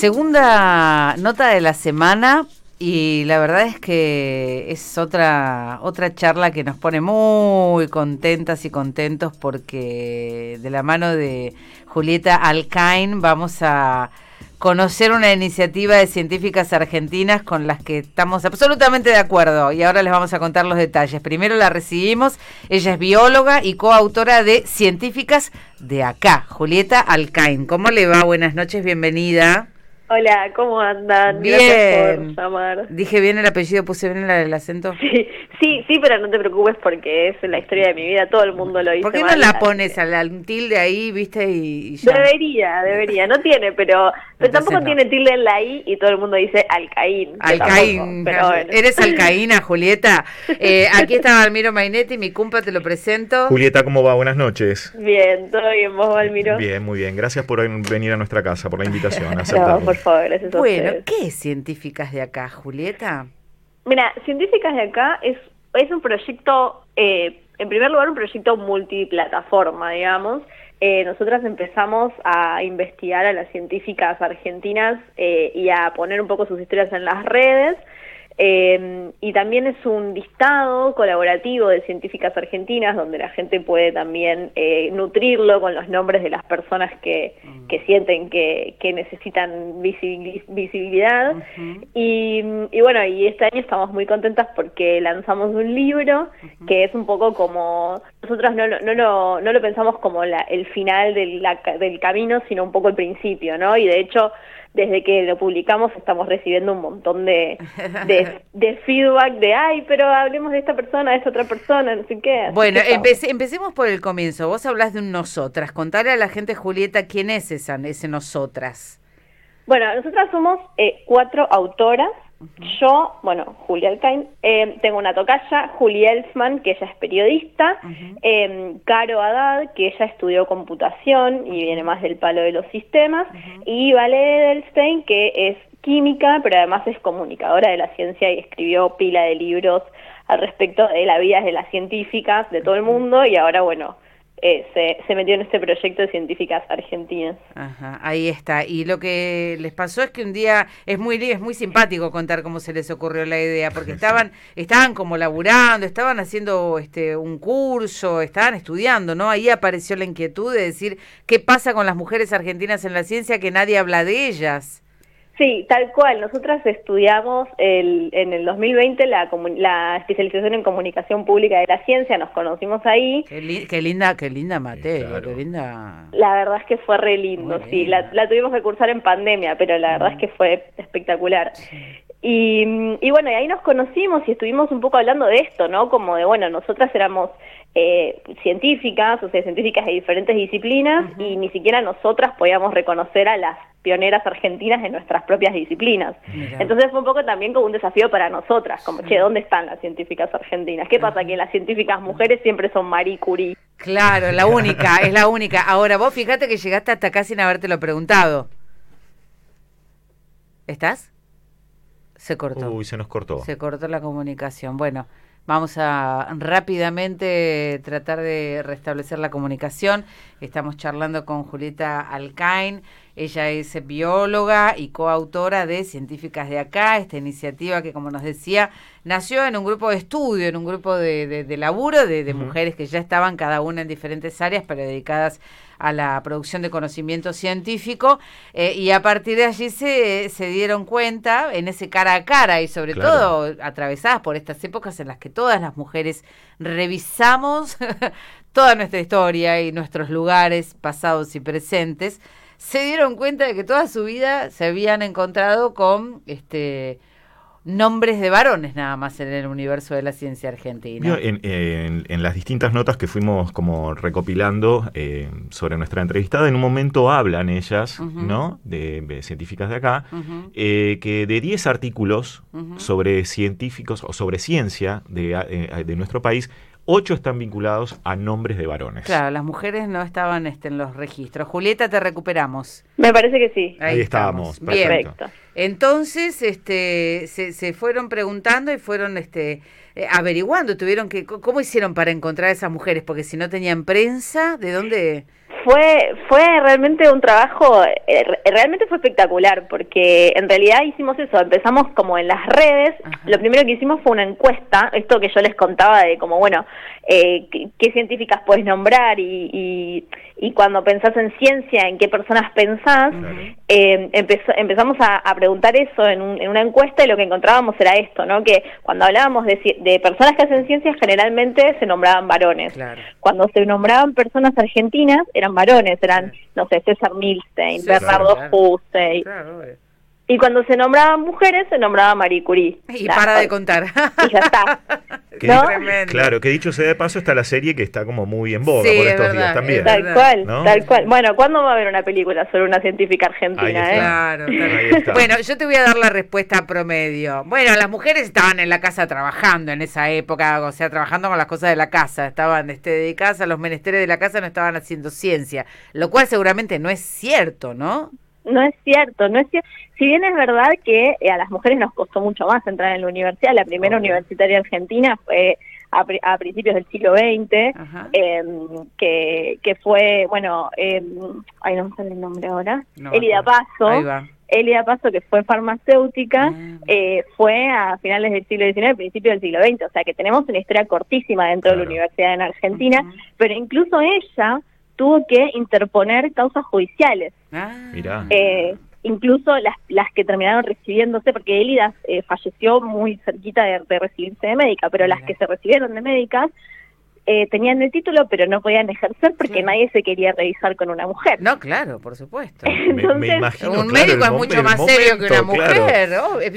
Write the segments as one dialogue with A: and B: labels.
A: Segunda nota de la semana y la verdad es que es otra otra charla que nos pone muy contentas y contentos porque de la mano de Julieta Alcain vamos a conocer una iniciativa de científicas argentinas con las que estamos absolutamente de acuerdo y ahora les vamos a contar los detalles. Primero la recibimos, ella es bióloga y coautora de Científicas de Acá, Julieta Alcain. ¿Cómo le va? Buenas noches, bienvenida.
B: Hola, ¿cómo andan?
A: Bien. Dije bien el apellido, puse bien el, acento.
B: Sí, sí, sí, pero no te preocupes porque es la historia de mi vida, todo el mundo lo dice.
A: ¿Por qué no la pones al, tilde ahí, viste? Y, ya.
B: Debería, debería, no tiene, pero, pero tampoco tiene tilde en la I y todo el mundo dice Alcaín.
A: Alcaín, pero bueno. eres Alcaína, Julieta. Eh, aquí está Almiro Mainetti, mi cumpa, te lo presento.
C: Julieta, ¿cómo va? Buenas noches.
B: Bien, todo bien, vos, Almiro.
C: Bien, muy bien. Gracias por venir a nuestra casa, por la invitación.
A: bueno, ¿qué es Científicas de Acá, Julieta?
B: Mira, Científicas de Acá es, es un proyecto, eh, en primer lugar, un proyecto multiplataforma, digamos. Eh, nosotras empezamos a investigar a las científicas argentinas eh, y a poner un poco sus historias en las redes. Eh, y también es un listado colaborativo de científicas argentinas donde la gente puede también eh, nutrirlo con los nombres de las personas que, que sienten que, que necesitan visibilidad. y, y, bueno, y este año estamos muy contentas porque lanzamos un libro que es un poco como, nosotros no, no, no, no lo pensamos como la, el final del, del camino, sino un poco el principio, ¿no? Y de hecho desde que lo publicamos estamos recibiendo un montón de, de, feedback de, ay, pero hablemos de esta persona, de esta otra persona, no sé qué.
A: Bueno, empecemos por el comienzo. Vos hablas de un nosotras. Contale a la gente, Julieta, quién es esa, ese nosotras.
B: Bueno, nosotras somos eh, cuatro autoras yo, bueno, Julia Alcain, eh, tengo una tocaya, Julia Elfman, que ella es periodista, eh, Caro Haddad, que ella estudió computación y viene más del palo de los sistemas, y Vale Edelstein, que es química, pero además es comunicadora de la ciencia y escribió pila de libros al respecto de la vida de las científicas de todo el mundo, y ahora, bueno, eh, se, metió en este proyecto de científicas argentinas.
A: Ajá, ahí está. Y lo que les pasó es que un día es muy es muy simpático contar cómo se les ocurrió la idea, porque estaban estaban como laburando, estaban haciendo este un curso, estaban estudiando, ¿no? Ahí apareció la inquietud de decir qué pasa con las mujeres argentinas en la ciencia que nadie habla de ellas.
B: Sí, tal cual. Nosotras estudiamos el, en el 2020 la, la especialización en comunicación pública de la ciencia, nos conocimos ahí.
A: Qué, linda, qué linda Mateo, qué linda.
B: La verdad es que fue re lindo, sí. La, tuvimos que cursar en pandemia, pero la verdad es que fue espectacular. Y, y, bueno, y ahí nos conocimos y estuvimos un poco hablando de esto, ¿no? Como de, bueno, nosotras éramos eh, científicas, o sea, científicas de diferentes disciplinas, y ni siquiera nosotras podíamos reconocer a las pioneras argentinas en nuestras propias disciplinas. Entonces fue un poco también como un desafío para nosotras, como, che, ¿dónde están las científicas argentinas? ¿Qué pasa? Que las científicas mujeres siempre son Marie Curie.
A: Claro, la única, es la única. Ahora, vos fíjate que llegaste hasta acá sin habértelo preguntado. ¿Estás? Se cortó.
C: Uy, se nos cortó.
A: Se cortó la comunicación. Bueno, Vamos a rápidamente tratar de restablecer la comunicación. Estamos charlando con Julieta Alcain. Ella es bióloga y coautora de Científicas de Acá, esta iniciativa que, como nos decía, nació en un grupo de estudio, en un grupo de, laburo de, mujeres que ya estaban cada una en diferentes áreas, pero dedicadas a la producción de conocimiento científico. Eh, y a partir de allí se, se, dieron cuenta, en ese cara a cara y sobre todo atravesadas por estas épocas en las que todas las mujeres revisamos toda nuestra historia y nuestros lugares pasados y presentes, se dieron cuenta de que toda su vida se habían encontrado con este nombres de varones nada más en el universo de la ciencia argentina.
C: En, las distintas notas que fuimos como recopilando eh, sobre nuestra entrevistada, en un momento hablan ellas, ¿no? De, científicas de acá, eh, que de 10 artículos sobre científicos o sobre ciencia de, eh, de nuestro país, ocho están vinculados a nombres de varones.
A: Claro, las mujeres no estaban este, en los registros. Julieta, te recuperamos.
B: Me parece que sí.
C: Ahí, estábamos.
A: Perfecto. Entonces, este, se, fueron preguntando y fueron este, eh, averiguando. Tuvieron que, ¿Cómo hicieron para encontrar a esas mujeres? Porque si no tenían prensa, ¿de dónde...?
B: Fue fue realmente un trabajo eh, realmente fue espectacular porque en realidad hicimos eso empezamos como en las redes lo primero que hicimos fue una encuesta esto que yo les contaba de como bueno eh, qué, científicas puedes nombrar y, y, cuando pensás en ciencia en qué personas pensás eh, empezamos a, preguntar eso en, una encuesta y lo que encontrábamos era esto no que cuando hablábamos de, de personas que hacen ciencias generalmente se nombraban varones. Cuando se nombraban personas argentinas eran varones, eran, no sé, César Milstein, Bernardo claro, y cuando se nombraban mujeres, se nombraba Marie Curie.
A: Y para de contar.
B: Y ya está.
C: Claro, que dicho sea de paso, está la serie que está como muy en boga por estos días también.
B: Tal cual, tal cual. Bueno, ¿cuándo va a haber una película sobre una científica argentina?
A: Eh? Claro, Bueno, yo te voy a dar la respuesta promedio. Bueno, las mujeres estaban en la casa trabajando en esa época, o sea, trabajando con las cosas de la casa. Estaban este, dedicadas a los menesteres de la casa, no estaban haciendo ciencia. Lo cual seguramente no es cierto, ¿no?
B: No es cierto, no es cierto. Si bien es verdad que eh, a las mujeres nos costó mucho más entrar en la universidad, la primera universitaria argentina fue a, principios del siglo XX, em, que, que fue, bueno, eh, ay, no me sale el nombre ahora, Elida Paso. Elida Paso, que fue farmacéutica, ah. eh, fue a finales del siglo XIX, principios del siglo XX, o sea que tenemos una historia cortísima dentro de la universidad en Argentina, pero incluso ella tuvo que interponer causas judiciales.
C: Ah. Mirá.
B: Eh, incluso las, las que terminaron recibiéndose, porque Elida eh, falleció muy cerquita de, recibirse de médica, pero las que se recibieron de médicas eh, tenían el título, pero no podían ejercer porque nadie se quería revisar con una mujer.
A: No, claro, por supuesto.
C: Entonces,
A: un médico es mucho más serio que una mujer.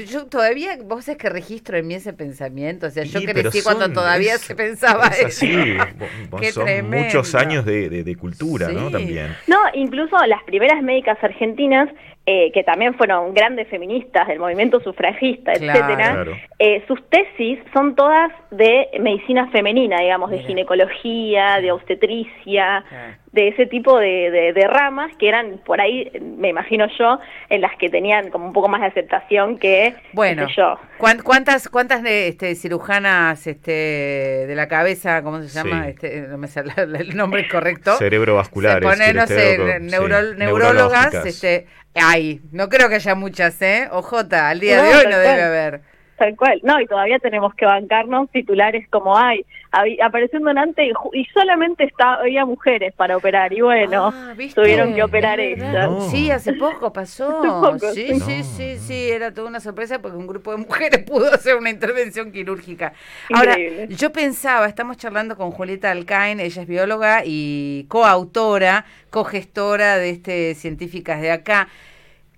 A: Yo todavía, vos es que registro en mí ese pensamiento. O sea, yo crecí cuando todavía se pensaba eso.
C: Qué son muchos años de, de, cultura, ¿no? También.
B: No, incluso las primeras médicas argentinas eh, que también fueron grandes feministas del movimiento sufragista, etcétera, eh, sus tesis son todas de medicina femenina, digamos, de ginecología, de obstetricia, de ese tipo de, de, ramas que eran por ahí, me imagino yo, en las que tenían como un poco más de aceptación que
A: bueno, yo. ¿Cuántas cuántas este, cirujanas este, de la cabeza, cómo se llama? Este, no me sale el nombre correcto.
C: Cerebrovasculares.
A: Se no sé, neurólogas, este, hay. No creo que haya muchas, ¿eh? Ojota, al día de hoy no debe haber.
B: Tal cual. No, y todavía tenemos que bancarnos titulares como hay, apareció un donante y, solamente está, había mujeres para operar y bueno, ah, tuvieron que operar ellas.
A: Sí, hace poco pasó. sí, sí, sí, sí, era toda una sorpresa porque un grupo de mujeres pudo hacer una intervención quirúrgica. Ahora, yo pensaba, estamos charlando con Julieta Alcain, ella es bióloga y coautora, cogestora de este Científicas de acá.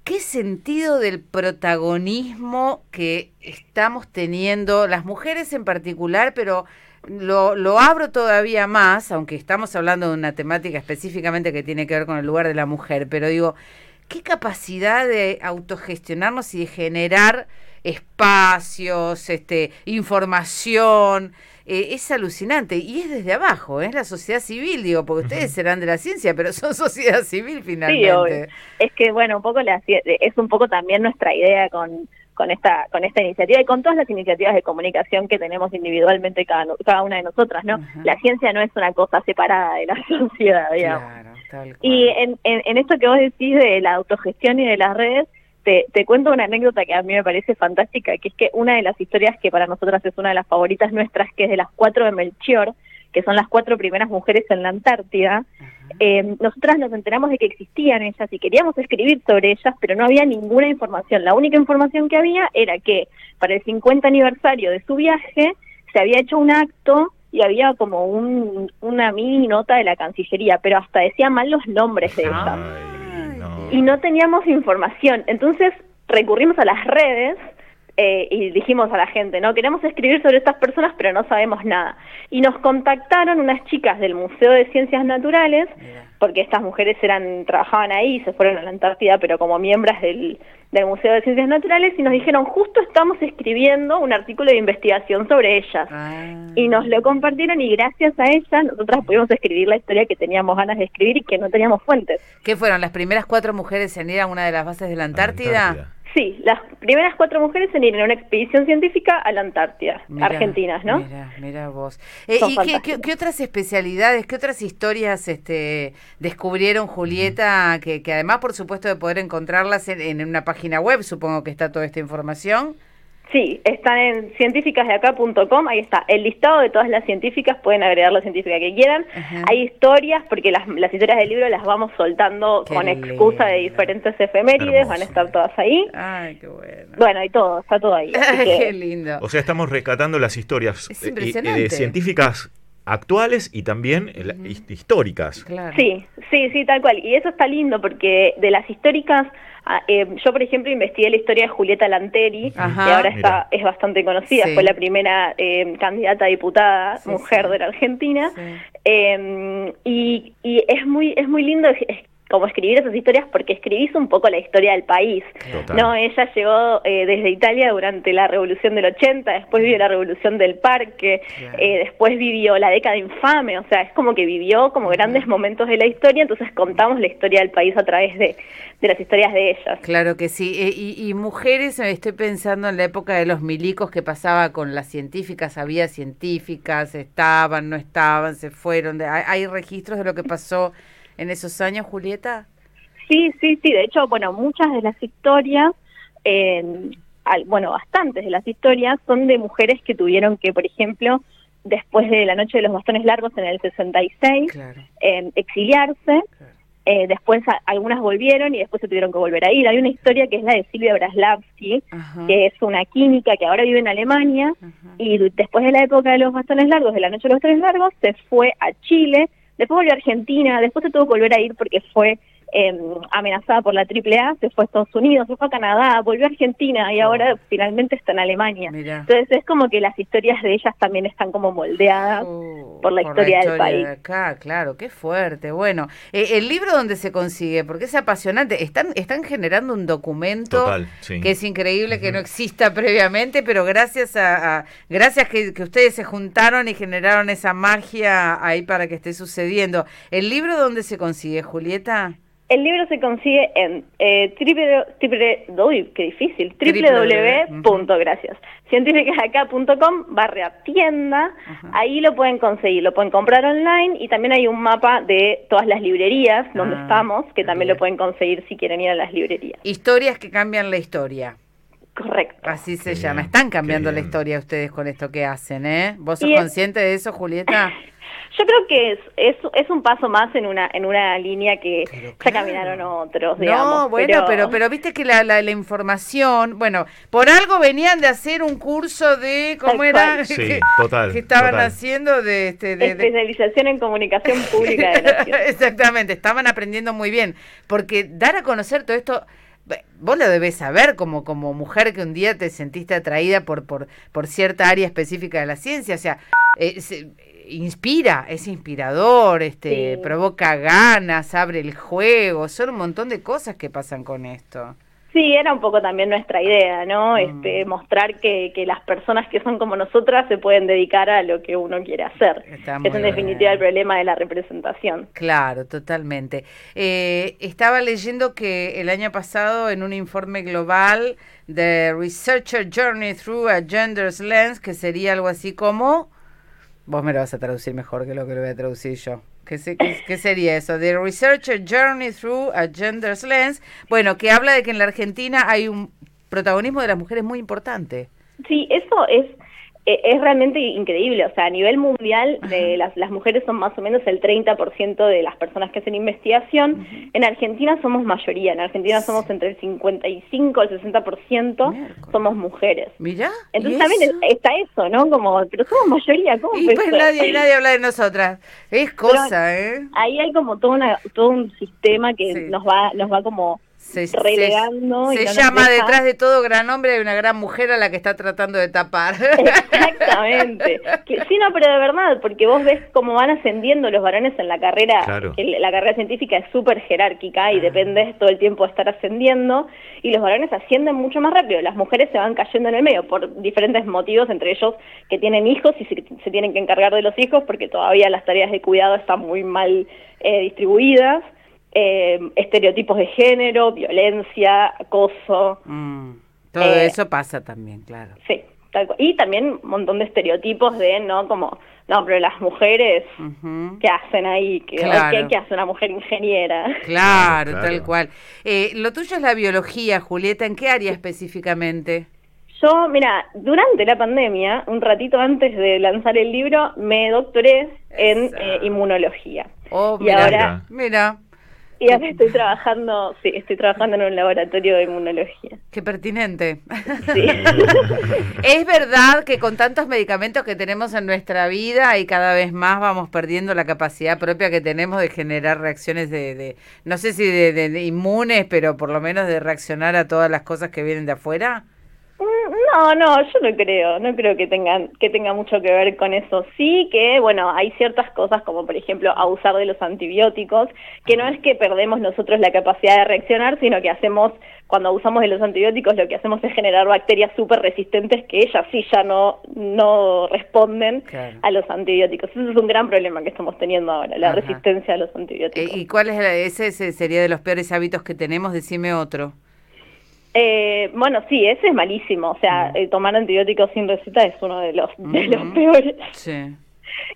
A: ¿Qué sentido del protagonismo que estamos teniendo, las mujeres en particular, pero lo, abro todavía más, aunque estamos hablando de una temática específicamente que tiene que ver con el lugar de la mujer, pero digo, ¿qué capacidad de autogestionarnos y de generar espacios, este, información? Eh, es alucinante y es desde abajo, es la sociedad civil, digo, porque ustedes serán de la ciencia, pero son sociedad civil finalmente.
B: Sí, es que bueno, un poco la, es un poco también nuestra idea con con esta con esta iniciativa y con todas las iniciativas de comunicación que tenemos individualmente cada, cada una de nosotras, ¿no? La ciencia no es una cosa separada de la sociedad, digamos. y en, en, en esto que vos decís de la autogestión y de las redes, te, cuento una anécdota que a mí me parece fantástica, que es que una de las historias que para nosotras es una de las favoritas nuestras, que es de las cuatro de Melchior, que son las cuatro primeras mujeres en la Antártida, eh, nosotras nos enteramos de que existían ellas y queríamos escribir sobre ellas, pero no había ninguna información. La única información que había era que para el 50 aniversario de su viaje se había hecho un acto y había como un, una mini nota de la Cancillería, pero hasta decía mal los nombres de ellas y no teníamos información. Entonces recurrimos a las redes eh, y dijimos a la gente, no queremos escribir sobre estas personas, pero no sabemos nada. Y nos contactaron unas chicas del Museo de Ciencias Naturales, porque estas mujeres eran trabajaban ahí, se fueron a la Antártida, pero como miembros del, del Museo de Ciencias Naturales, y nos dijeron, justo estamos escribiendo un artículo de investigación sobre ellas. Ah. Y nos lo compartieron y gracias a ellas nosotras pudimos escribir la historia que teníamos ganas de escribir y que no teníamos fuentes.
A: ¿Qué fueron las primeras cuatro mujeres en ir a una de las bases de la Antártida?
B: Sí, las primeras cuatro mujeres en ir en una expedición científica a la Antártida, argentinas, ¿no?
A: Mira, mira vos. Eh, ¿Y qué, otras especialidades, qué otras historias este, descubrieron Julieta, que, que además, por supuesto, de poder encontrarlas en, en una página web, supongo que está toda esta información?
B: Sí, están en científicasdeacá.com, ahí está el listado de todas las científicas, pueden agregar la científica que quieran. Hay historias, porque las, las, historias del libro las vamos soltando con excusa de diferentes efemérides, van a estar todas ahí.
A: Ay, qué bueno.
B: Bueno, y todo, está todo ahí.
A: qué lindo.
C: O sea, estamos rescatando las historias eh, de científicas actuales y también históricas.
B: Sí, sí, sí, tal cual. Y eso está lindo porque de las históricas eh, yo, por ejemplo, investigué la historia de Julieta Lanteri, que ahora está es bastante conocida, fue la primera eh, candidata a diputada mujer de la Argentina, eh, y, y, es muy es muy lindo como escribir esas historias porque escribís un poco la historia del país. No, ella llegó eh, desde Italia durante la Revolución del 80, después vivió la Revolución del Parque, eh, después vivió la década infame, o sea, es como que vivió como grandes momentos de la historia, entonces contamos la historia del país a través de, de las historias de ellas.
A: Claro que sí, eh, y, y, mujeres, estoy pensando en la época de los milicos que pasaba con las científicas, había científicas, estaban, no estaban, se fueron, hay registros de lo que pasó en esos años, Julieta?
B: Sí, sí, sí. De hecho, bueno, muchas de las historias, bueno, bastantes de las historias son de mujeres que tuvieron que, por ejemplo, después de la noche de los bastones largos en el 66, eh, exiliarse. Eh, después algunas volvieron y después se tuvieron que volver a ir. Hay una historia que es la de Silvia Braslavsky, que es una química que ahora vive en Alemania y después de la época de los bastones largos, de la noche de los bastones largos, se fue a Chile Después volvió a Argentina, después se tuvo que volver a ir porque fue eh, amenazada por la AAA, se fue a Estados Unidos, se fue a Canadá, volvió a Argentina y ahora oh. finalmente está en Alemania. Entonces es como que las historias de ellas también están como moldeadas oh, por la historia, del país.
A: acá, claro, qué fuerte. Bueno, eh, el libro donde se consigue, porque es apasionante, están están generando un documento que es increíble que no exista previamente, pero gracias a, gracias que, que ustedes se juntaron y generaron esa magia ahí para que esté sucediendo. ¿El libro dónde se consigue, Julieta?
B: El libro se consigue en eh, triple, qué difícil, www. científicasacá.com barra tienda, ahí lo pueden conseguir, lo pueden comprar online y también hay un mapa de todas las librerías donde ah, estamos, que también lo pueden conseguir si quieren ir a las librerías.
A: Historias que cambian la historia.
B: Correcto.
A: Así se llama. Están cambiando la historia ustedes con esto que hacen, ¿eh? ¿Vos sos consciente de eso, Julieta?
B: Yo creo que es, es, es, un paso más en una en una línea que ya caminaron otros, digamos.
A: No, bueno, pero... pero, viste que la, la, información, bueno, por algo venían de hacer un curso de, ¿cómo era?
C: Sí, que, total.
A: Que estaban haciendo de, este, de,
B: Especialización en comunicación pública de nación.
A: Exactamente, estaban aprendiendo muy bien, porque dar a conocer todo esto vos lo debes saber como, como mujer que un día te sentiste atraída por, por, por cierta área específica de la ciencia. O sea, eh, inspira, es inspirador, este, provoca ganas, abre el juego, son un montón de cosas que pasan con esto.
B: Sí, era un poco también nuestra idea, ¿no? Mm. Este, mostrar que, que, las personas que son como nosotras se pueden dedicar a lo que uno quiere hacer. es en definitiva el problema de la representación.
A: Claro, totalmente. Eh, estaba leyendo que el año pasado en un informe global de Researcher Journey Through a Gender's Lens, que sería algo así como Vos me lo vas a traducir mejor que lo que lo voy a traducir yo. ¿Qué, qué, sería eso? The Researcher Journey Through a Gender's Lens. Bueno, que habla de que en la Argentina hay un protagonismo de las mujeres muy importante.
B: Sí, eso es es realmente increíble, o sea, a nivel mundial de las, las mujeres son más o menos el 30% de las personas que hacen investigación. En Argentina somos mayoría, en Argentina somos entre el 55 y el 60% somos mujeres.
A: Mira.
B: Entonces también está eso, ¿no? Como, pero somos mayoría, ¿cómo?
A: Y pues nadie, nadie habla de nosotras. Es cosa, ¿eh?
B: Ahí hay como todo, una, todo un sistema que nos va nos va como se, relegando.
A: Se, llama detrás de todo gran hombre hay una gran mujer a la que está tratando de tapar.
B: Exactamente. sí, no, pero de verdad, porque vos ves cómo van ascendiendo los varones en la carrera, que la carrera científica es súper jerárquica y ah. depende todo el tiempo de estar ascendiendo, y los varones ascienden mucho más rápido. Las mujeres se van cayendo en el medio por diferentes motivos, entre ellos que tienen hijos y se, tienen que encargar de los hijos porque todavía las tareas de cuidado están muy mal eh, distribuidas eh, estereotipos de género, violencia, acoso.
A: Mm, todo
B: Eh,
A: eso pasa también, claro.
B: Sí, tal cual. y también un montón de estereotipos de, ¿no? Como, no, pero las mujeres,
A: Ujú.
B: ¿qué hacen ahí? ¿Qué,
A: Claro.
B: ¿qué, qué hace una mujer ingeniera?
A: Claro,
C: Claro.
A: tal cual. Eh, lo tuyo es la biología, Julieta. ¿En qué área específicamente?
B: Yo, mira, durante la pandemia, un ratito antes de lanzar el libro, me doctoré en eh, inmunología.
A: Oh,
B: Y
A: mira,
B: ahora-
A: mira,
B: Y ahora estoy trabajando, sí, estoy trabajando en un laboratorio de inmunología.
A: qué pertinente.
B: Sí.
A: Es verdad que con tantos medicamentos que tenemos en nuestra vida y cada vez más vamos perdiendo la capacidad propia que tenemos de generar reacciones de, de- no sé si de, de- de inmunes, pero por lo menos de reaccionar a todas las cosas que vienen de afuera.
B: No, no, yo no creo, no creo que tengan que tenga mucho que ver con eso. Sí que, bueno, hay ciertas cosas como por ejemplo abusar de los antibióticos, que no es que perdemos nosotros la capacidad de reaccionar, sino que hacemos cuando abusamos de los antibióticos lo que hacemos es generar bacterias súper resistentes que ellas sí ya no no responden
A: Claro.
B: a los antibióticos. Ese es un gran problema que estamos teniendo ahora, la
A: Ajá.
B: resistencia a los antibióticos.
A: ¿Y cuál es la- ese, ese sería de los peores hábitos que tenemos? Decime otro.
B: Eh, bueno, sí, ese es malísimo. O sea,
A: Mm.
B: eh, tomar antibióticos sin receta es uno de los, de los
A: Ujú.
B: peores.
A: Sí.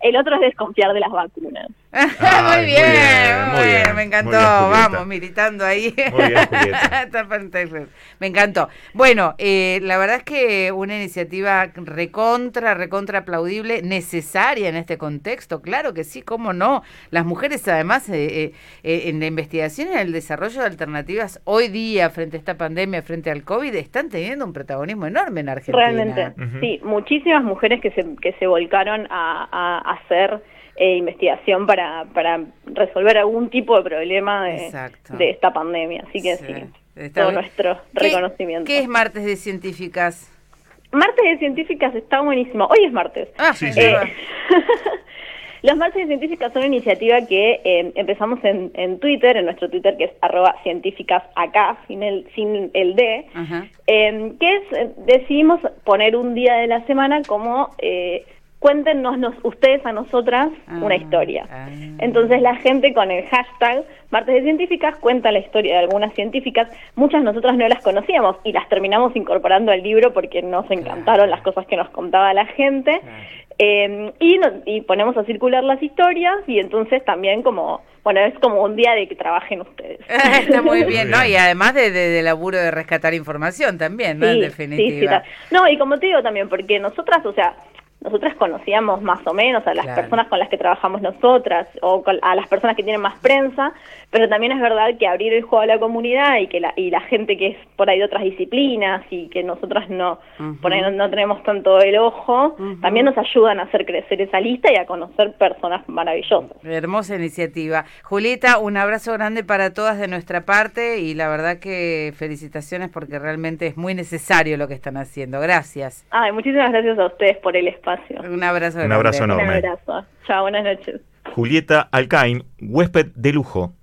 B: El otro es desconfiar de las vacunas.
C: Ay,
A: muy
C: muy
A: bien, muy bien,
C: bien,
A: me encantó.
C: muy bien, Julieta.
A: Vamos, militando ahí.
C: Muy bien, Julieta.
A: Me encantó. Bueno, eh, la verdad es que una iniciativa recontra, recontra aplaudible, necesaria en este contexto. Claro que sí, cómo no. Las mujeres, además, eh, eh, eh, en la investigación y en el desarrollo de alternativas hoy día, frente a esta pandemia, frente al COVID, están teniendo un protagonismo enorme en Argentina.
B: Realmente, sí. Muchísimas mujeres que se, que se volcaron a, a hacer eh, investigación para, para resolver algún tipo de problema de, esta pandemia. Así que
A: Sí,
B: sí,
A: está
B: todo
A: bien.
B: nuestro
A: ¿Qué-
B: reconocimiento.
A: ¿Qué es martes de científicas?
B: Martes de Científicas está buenísimo. Hoy es martes.
A: Ah,
C: Sí, sí.
B: Eh, Los martes de científicas son una iniciativa que eh, empezamos en, en Twitter, en nuestro Twitter que es arroba científicas acá, sin el, sin el D, eh, que es, eh, decidimos poner un día de la semana como eh, cuéntenos nos- ustedes a nosotras una
A: Ah,
B: historia.
A: ah.
B: Entonces la gente con el hashtag Martes de Científicas cuenta la historia de algunas científicas. Muchas nosotras no las conocíamos y las terminamos incorporando al libro porque nos encantaron las cosas que nos contaba la gente.
A: Claro.
B: Eh, y, no- y ponemos a circular las historias y entonces también como, bueno, es como un día de que trabajen ustedes.
A: Está muy bien, ¿no? Y además de, de, de laburo de rescatar información también, ¿no? en
B: Sí,
A: definitiva.
B: sí, sí, ta- no, y como te digo también, porque nosotras, o sea, nosotras conocíamos más o menos a las
A: Claro.
B: personas con las que trabajamos nosotras o con- a las personas que tienen más prensa, pero también es verdad que abrir el juego a la comunidad y que la, y la gente que es por ahí de otras disciplinas y que nosotras no,
A: Ujú.
B: por ahí no, no tenemos tanto el ojo, también nos ayudan a hacer crecer esa lista y a conocer personas maravillosas.
A: Hermosa iniciativa. Julieta, un abrazo grande para todas de nuestra parte y la verdad que felicitaciones porque realmente es muy necesario lo que están haciendo. Gracias.
B: Ay, muchísimas gracias a ustedes por el espacio.
A: Un abrazo
C: Un abrazo
B: Un
C: enorme.
B: abrazo. Chao, buenas noches.
C: Julieta Alcain, huésped de lujo